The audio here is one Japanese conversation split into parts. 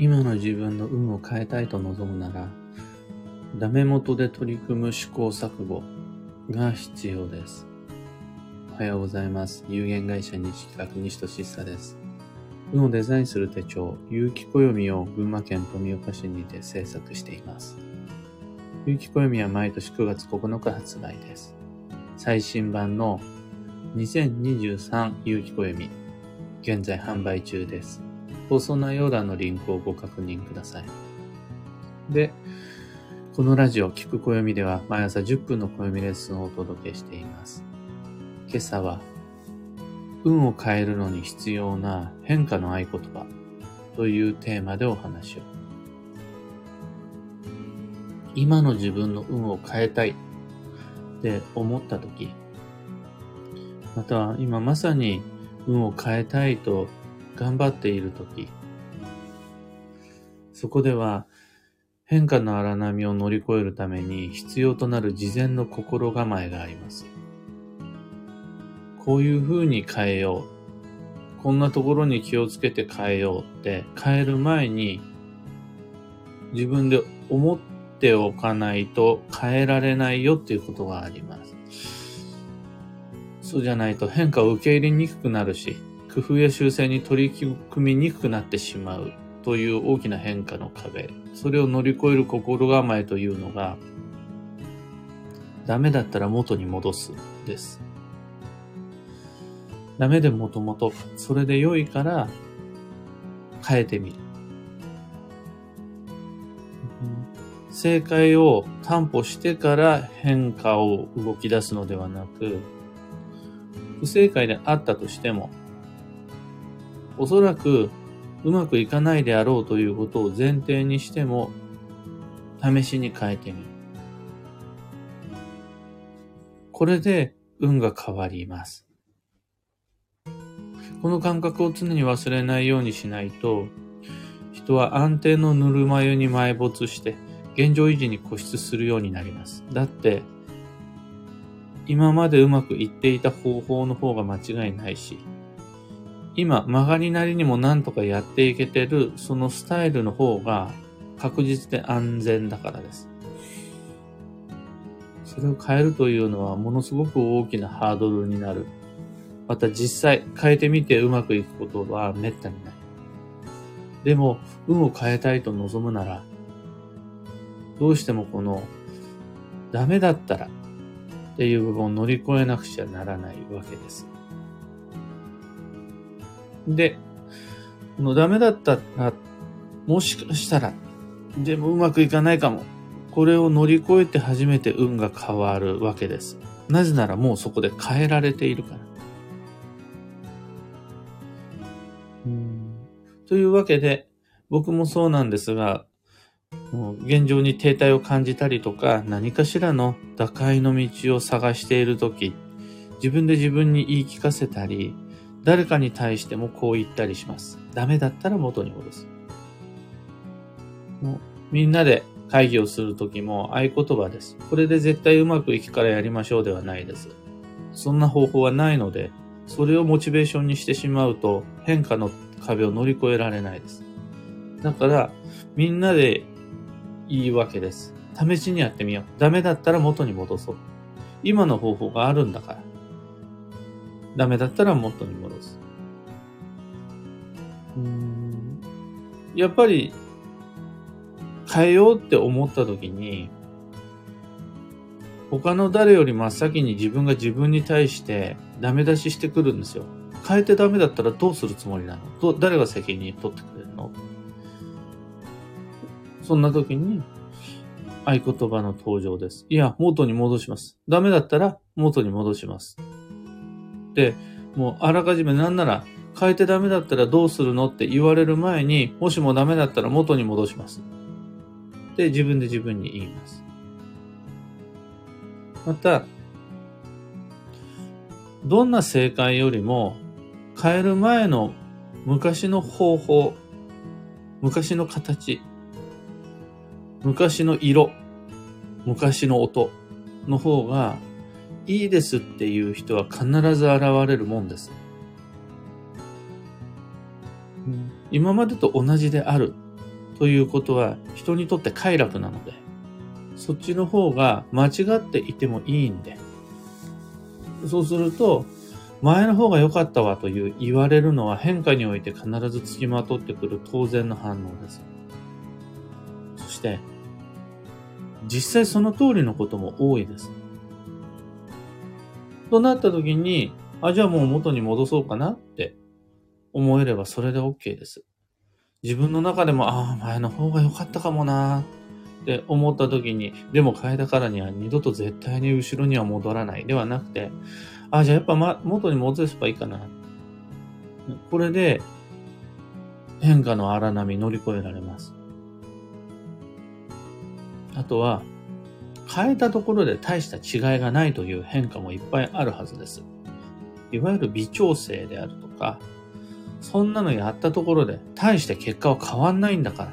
今の自分の運を変えたいと望むなら、ダメ元で取り組む試行錯誤が必要です。おはようございます。有限会社西企画西俊久です。運をデザインする手帳、有機暦を群馬県富岡市にて制作しています。有機暦は毎年9月9日発売です。最新版の2023有機暦、現在販売中です。放送内容欄のリンクをご確認ください。で、このラジオ、聞く暦では毎朝10分の暦レッスンをお届けしています。今朝は、運を変えるのに必要な変化の合言葉というテーマでお話を。今の自分の運を変えたいって思ったとき、または今まさに運を変えたいと頑張っているとき、そこでは変化の荒波を乗り越えるために必要となる事前の心構えがあります。こういう風に変えよう。こんなところに気をつけて変えようって変える前に自分で思っておかないと変えられないよっていうことがあります。そうじゃないと変化を受け入れにくくなるし、工夫や修正に取り組みにくくなってしまうという大きな変化の壁、それを乗り越える心構えというのが、ダメだったら元に戻すです。ダメでもともと、それで良いから変えてみる。正解を担保してから変化を動き出すのではなく、不正解であったとしても、おそらくうまくいかないであろうということを前提にしても、試しに変えてみる。これで運が変わります。この感覚を常に忘れないようにしないと、人は安定のぬるま湯に埋没して、現状維持に固執するようになります。だって、今までうまくいっていた方法の方が間違いないし、今曲がりなりにも何とかやっていけてるそのスタイルの方が確実で安全だからです。それを変えるというのはものすごく大きなハードルになる。また実際変えてみてうまくいくことは滅多にない。でも、運を変えたいと望むなら、どうしてもこのダメだったらっていう部分を乗り越えなくちゃならないわけです。で、のダメだったら、もしかしたら、でもうまくいかないかも。これを乗り越えて初めて運が変わるわけです。なぜならもうそこで変えられているから。というわけで、僕もそうなんですが、もう現状に停滞を感じたりとか、何かしらの打開の道を探しているとき、自分で自分に言い聞かせたり、誰かに対してもこう言ったりします。ダメだったら元に戻す。もうみんなで会議をするときも合言葉です。これで絶対うまくいくからやりましょうではないです。そんな方法はないので、それをモチベーションにしてしまうと変化の壁を乗り越えられないです。だから、みんなでいいわけです。試しにやってみよう。ダメだったら元に戻そう。今の方法があるんだから。ダメだったら元に戻す。やっぱり変えようって思った時に他の誰より真っ先に自分が自分に対してダメ出ししてくるんですよ。変えてダメだったらどうするつもりなの？ど誰が責任取ってくれるの？そんな時に合言葉の登場です。いや、元に戻します。ダメだったら元に戻します。、もうあらかじめなんなら変えてダメだったらどうするのって言われる前に、もしもダメだったら元に戻します。で、自分で自分に言います。また、どんな正解よりも変える前の昔の方法、昔の形、昔の色、昔の音の方がいいですっていう人は必ず現れるもんです。今までと同じであるということは人にとって快楽なので、そっちの方が間違っていてもいいんで、そうすると、前の方が良かったわという言われるのは変化において必ず付きまとってくる当然の反応です。そして、実際その通りのことも多いです。となった時に、あ、じゃあもう元に戻そうかなって思えればそれで OK です。自分の中でも、ああ、前の方が良かったかもなって思った時に、でも変えたからには二度と絶対に後ろには戻らないではなくて、あ、じゃあやっぱ、ま、元に戻せばいいかな。これで変化の荒波乗り越えられます。あとは、変えたところで大した違いがないという変化もいっぱいあるはずです。いわゆる微調整であるとか、そんなのやったところで大して結果は変わんないんだから。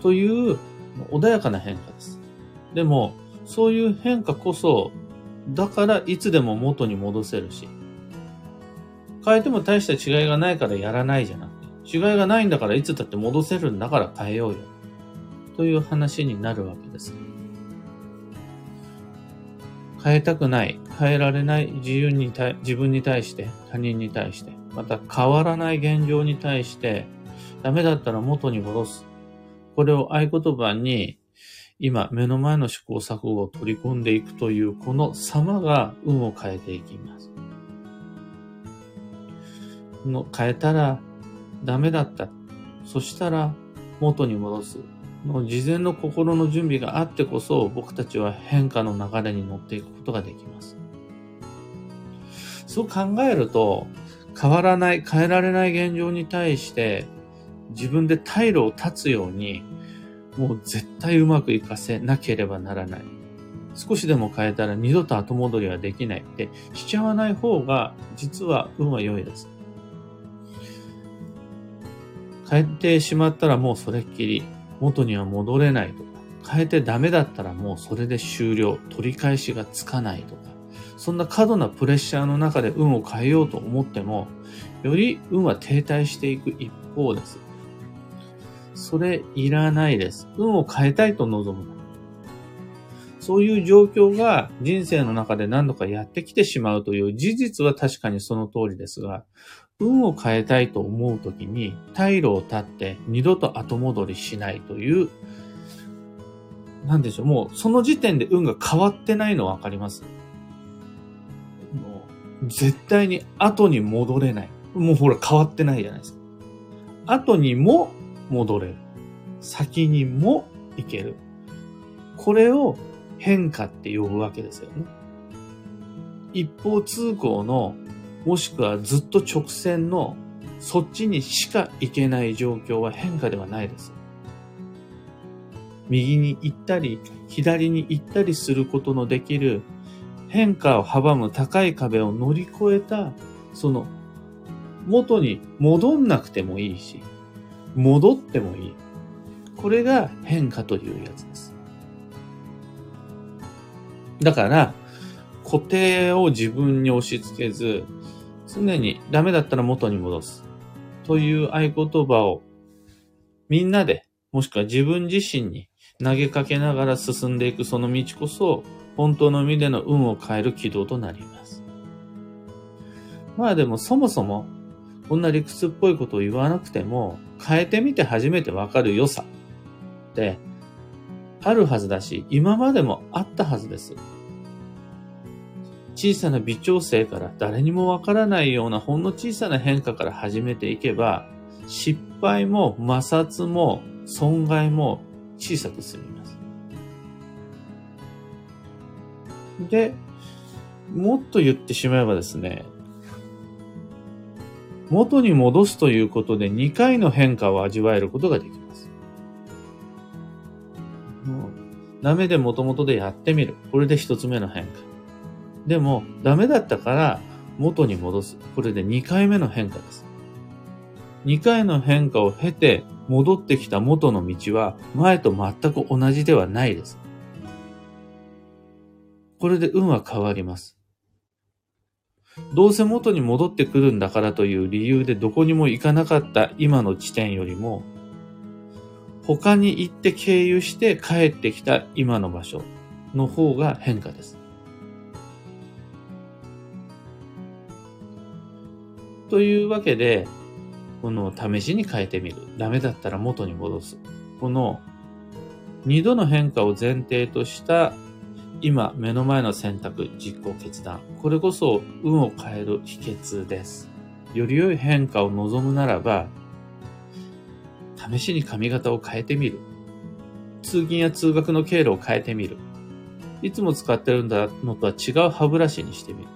という穏やかな変化です。でも、そういう変化こそ、だからいつでも元に戻せるし、変えても大した違いがないからやらないじゃなくて、違いがないんだからいつだって戻せるんだから変えようよ。という話になるわけです。変えたくない、変えられない自由に対、自分に対して、他人に対して、また変わらない現状に対して、ダメだったら元に戻す。これを合言葉に、今、目の前の試行錯誤を取り込んでいくという、この様が運を変えていきます。の変えたらダメだった。そしたら元に戻す。の事前の心の準備があってこそ僕たちは変化の流れに乗っていくことができます。そう考えると変わらない、変えられない現状に対して自分で退路を断つようにもう絶対うまくいかせなければならない。少しでも変えたら二度と後戻りはできないってしちゃわない方が実は運は良いです。変えてしまったらもうそれっきり元には戻れないとか、変えてダメだったらもうそれで終了、取り返しがつかないとか、そんな過度なプレッシャーの中で運を変えようと思っても、より運は停滞していく一方です。それいらないです。運を変えたいと望む。そういう状況が人生の中で何度かやってきてしまうという事実は確かにその通りですが、運を変えたいと思うときに、退路を立って二度と後戻りしないという、なんでしょう、もうその時点で運が変わってないのわかりますもう絶対に後に戻れない。もうほら変わってないじゃないですか。後にも戻れる。先にも行ける。これを変化って呼ぶわけですよね。一方通行のもしくはずっと直線のそっちにしか行けない状況は変化ではないです。右に行ったり、左に行ったりすることのできる変化を阻む高い壁を乗り越えた、その元に戻んなくてもいいし、戻ってもいい。これが変化というやつです。だから、固定を自分に押し付けず、常にダメだったら元に戻す。という合言葉をみんなで、もしくは自分自身に投げかけながら進んでいくその道こそ、本当の意味での運を変える軌道となります。まあでもそもそも、こんな理屈っぽいことを言わなくても、変えてみて初めてわかる良さって、あるはずだし、今までもあったはずです。小さな微調整から誰にもわからないようなほんの小さな変化から始めていけば、失敗も摩擦も損害も小さく済みます。で、もっと言ってしまえばですね、元に戻すということで2回の変化を味わえることができます。ダメで元々でやってみる。これで1つ目の変化。でも、ダメだったから元に戻す。これで2回目の変化です。2回の変化を経て戻ってきた元の道は前と全く同じではないです。これで運は変わります。どうせ元に戻ってくるんだからという理由でどこにも行かなかった今の地点よりも他に行って経由して帰ってきた今の場所の方が変化です。というわけで、この試しに変えてみる。ダメだったら元に戻す。この二度の変化を前提とした今目の前の選択、実行、決断。これこそ運を変える秘訣です。より良い変化を望むならば、試しに髪型を変えてみる。通勤や通学の経路を変えてみる。いつも使ってるんだのとは違う歯ブラシにしてみる。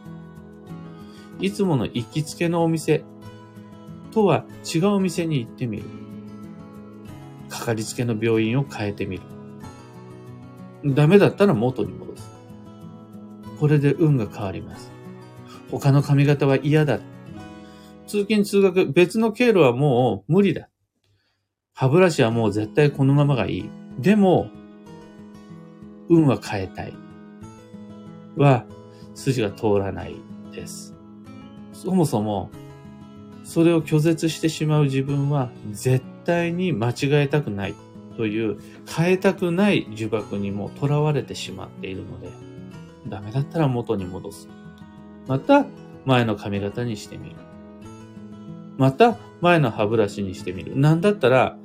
いつもの行きつけのお店とは違うお店に行ってみる。かかりつけの病院を変えてみる。ダメだったら元に戻す。これで運が変わります。他の髪型は嫌だ。通勤通学、別の経路はもう無理だ。歯ブラシはもう絶対このままがいい。でも、運は変えたい。は、筋が通らないです。そもそも、それを拒絶してしまう自分は絶対に間違えたくないという変えたくない呪縛にも囚われてしまっているので、ダメだったら元に戻す。また、前の髪型にしてみる。また、前の歯ブラシにしてみる。なんだったら、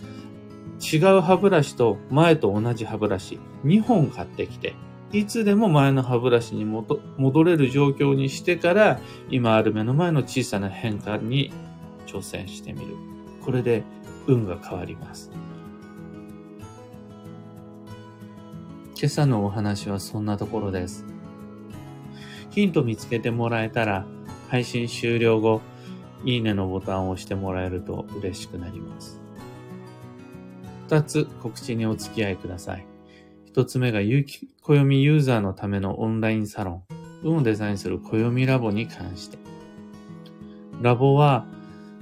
違う歯ブラシと前と同じ歯ブラシ2本買ってきて、いつでも前の歯ブラシに戻れる状況にしてから、今ある目の前の小さな変化に挑戦してみる。これで運が変わります。今朝のお話はそんなところです。ヒント見つけてもらえたら、配信終了後、いいねのボタンを押してもらえると嬉しくなります。二つ告知にお付き合いください。一つ目が、暦ユーザーのためのオンラインサロン、運をデザインする暦ラボに関して。ラボは、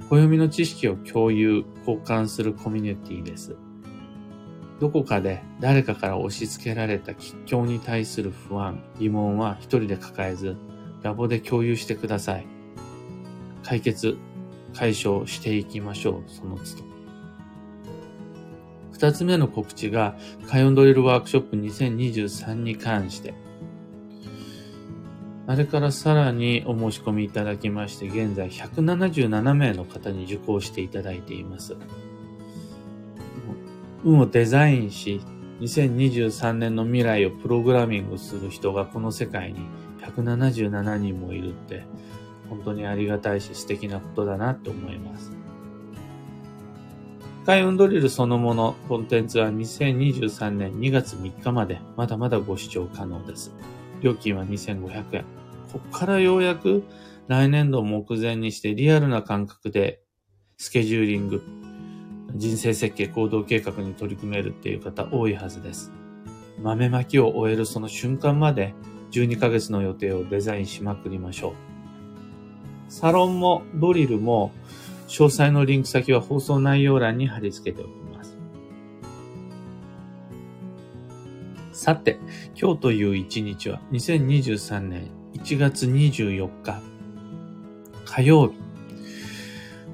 暦の知識を共有、交換するコミュニティです。どこかで誰かから押し付けられた吉祥に対する不安、疑問は一人で抱えず、ラボで共有してください。解決、解消していきましょう、その都度。二つ目の告知が、カヨンドリルワークショップ2023に関して。あれからさらにお申し込みいただきまして、現在177名の方に受講していただいています。運をデザインし、2023年の未来をプログラミングする人がこの世界に177人もいるって、本当にありがたいし素敵なことだなと思います。開運ドリルそのもの、コンテンツは2023年2月3日までまだまだご視聴可能です。料金は2500円。ここからようやく来年度を目前にしてリアルな感覚でスケジューリング、人生設計、行動計画に取り組めるっていう方多いはずです。豆まきを終えるその瞬間まで12ヶ月の予定をデザインしまくりましょう。サロンもドリルも詳細のリンク先は放送内容欄に貼り付けておきます。さて、今日という一日は2023年1月24日火曜日。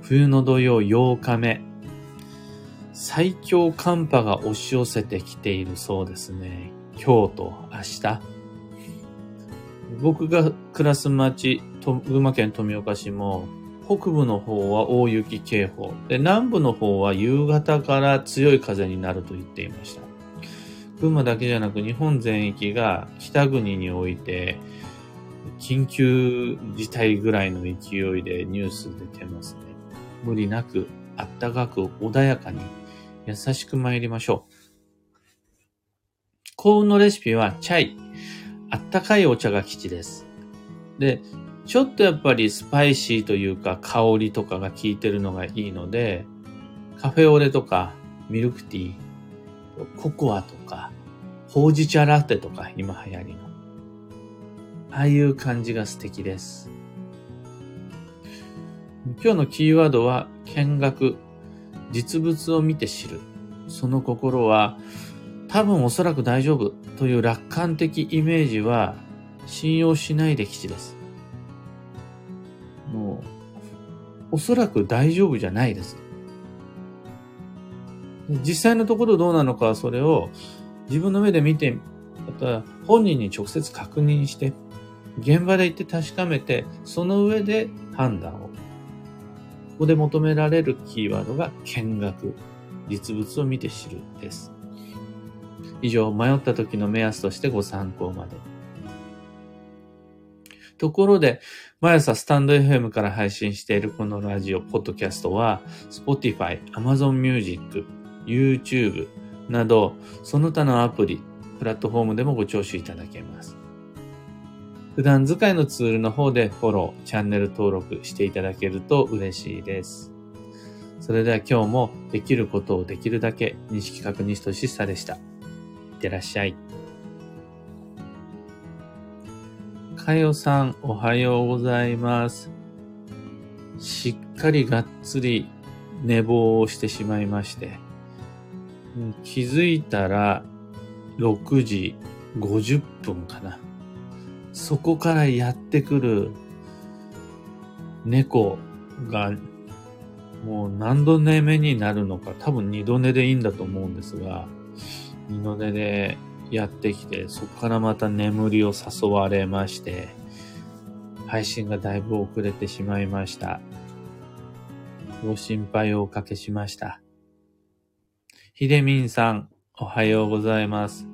冬の土曜8日目。最強寒波が押し寄せてきているそうですね。今日と明日。僕が暮らす町、群馬県富岡市も北部の方は大雪警報で、南部の方は夕方から強い風になると言っていました。群馬だけじゃなく日本全域が北国において緊急事態ぐらいの勢いでニュース出てますね。無理なく、あったかく、穏やかに、優しく参りましょう。幸運のレシピはチャイ。あったかいお茶が基地です。で、ちょっとやっぱりスパイシーというか香りとかが効いてるのがいいので、カフェオレとかミルクティー、ココアとか、ほうじ茶ラテとか今流行りの。ああいう感じが素敵です。今日のキーワードは見学、実物を見て知る。その心は多分おそらく大丈夫という楽観的イメージは信用しないで基地です。もう、おそらく大丈夫じゃないです。実際のところどうなのかそれを自分の目で見て、また本人に直接確認して、現場で行って確かめて、その上で判断を。ここで求められるキーワードが見学、実物を見て知るです。以上、迷った時の目安としてご参考まで。ところで、毎朝スタンド FM から配信しているこのラジオ、ポッドキャストは、Spotify、Amazon Music、YouTube など、その他のアプリ、プラットフォームでもご聴取いただけます。普段使いのツールの方でフォロー、チャンネル登録していただけると嬉しいです。それでは今日もできることをできるだけ、西企画西俊久でした。いってらっしゃい。かよさん、おはようございます。しっかりがっつり寝坊をしてしまいまして、気づいたら6時50分かな。そこからやってくる猫がもう何度寝目になるのか、多分二度寝でいいんだと思うんですが、二度寝でやってきて、そこからまた眠りを誘われまして、配信がだいぶ遅れてしまいました。ご心配をおかけしました。ひでみんさん、おはようございます。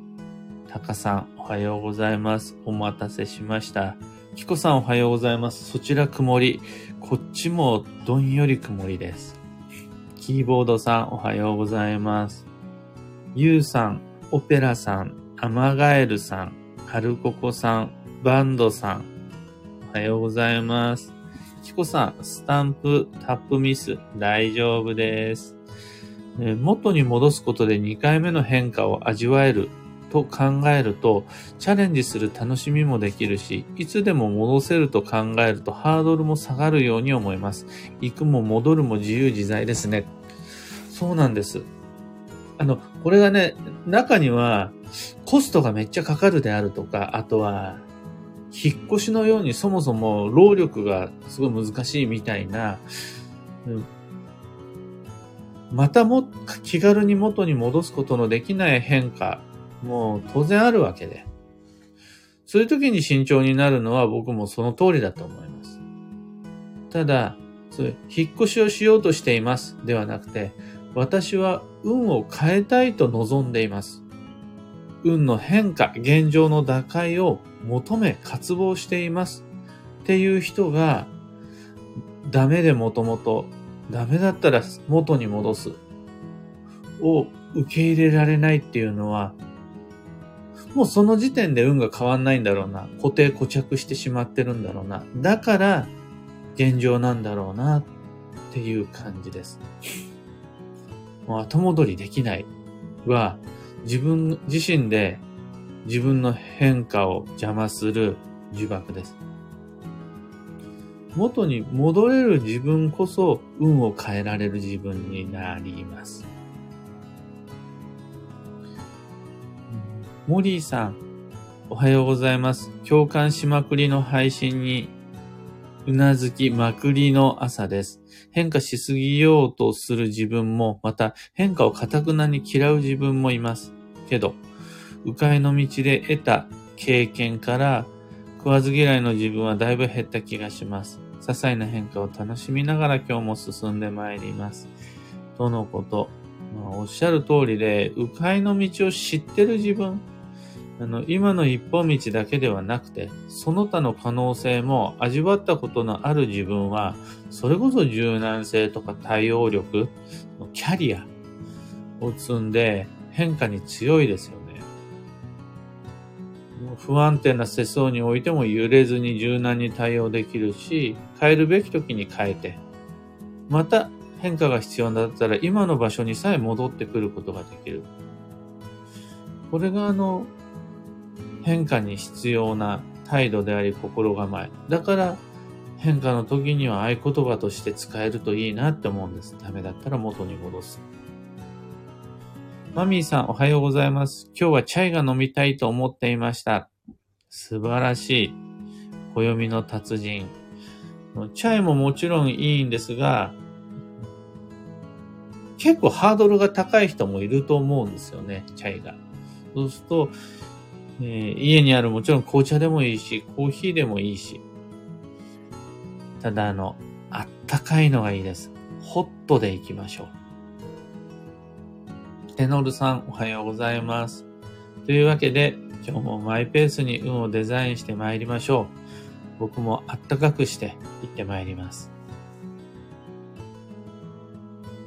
たかさん、おはようございます。お待たせしました。きこさん、おはようございます。そちら曇り。こっちもどんより曇りです。キーボードさん、おはようございます。ゆうさん、オペラさん、アマガエルさん、ハルココさん、バンドさん、おはようございます。キコさん、スタンプ、タップミス、大丈夫です。元に戻すことで2回目の変化を味わえると考えると、チャレンジする楽しみもできるし、いつでも戻せると考えるとハードルも下がるように思います。行くも戻るも自由自在ですね。そうなんです。あの、これがね、中にはコストがめっちゃかかるであるとか、あとは、引っ越しのようにそもそも労力がすごい難しいみたいな、またも気軽に元に戻すことのできない変化もう当然あるわけで。そういう時に慎重になるのは僕もその通りだと思います。ただ、そ引っ越しをしようとしていますではなくて、私は運を変えたいと望んでいます。運の変化、現状の打開を求め渇望していますっていう人が、ダメでもともとダメだったら元に戻すを受け入れられないっていうのは、もうその時点で運が変わんないんだろうな。固定固着してしまってるんだろうな。だから、現状なんだろうなっていう感じです。もう後戻りできないは、自分自身で自分の変化を邪魔する呪縛です。元に戻れる自分こそ運を変えられる自分になります。モリーさん、おはようございます。共感しまくりの配信にうなずきまくりの朝です。変化しすぎようとする自分も、また変化をかたくなに嫌う自分もいます。けど、迂回の道で得た経験から食わず嫌いの自分はだいぶ減った気がします。些細な変化を楽しみながら今日も進んでまいります。とのこと。まあ、おっしゃる通りで、迂回の道を知ってる自分、あの、今の一本道だけではなくて、その他の可能性も味わったことのある自分は、それこそ柔軟性とか対応力、キャリアを積んで変化に強いですよね不安定な世相においても揺れずに柔軟に対応できるし、変えるべき時に変えて、また変化が必要だったら今の場所にさえ戻ってくることができる。これがあの、変化に必要な態度であり心構え。だから変化の時には合言葉として使えるといいなって思うんです。ダメだったら元に戻す。マミーさん、おはようございます。今日はチャイが飲みたいと思っていました。素晴らしい。暦の達人。チャイももちろんいいんですが、結構ハードルが高い人もいると思うんですよね、チャイが。そうすると、えー、家にあるもちろん紅茶でもいいし、コーヒーでもいいし。ただあの、あったかいのがいいです。ホットでいきましょう。テノルさん、おはようございます。というわけで、今日もマイペースに運をデザインして参りましょう。僕もあったかくして行って参ります。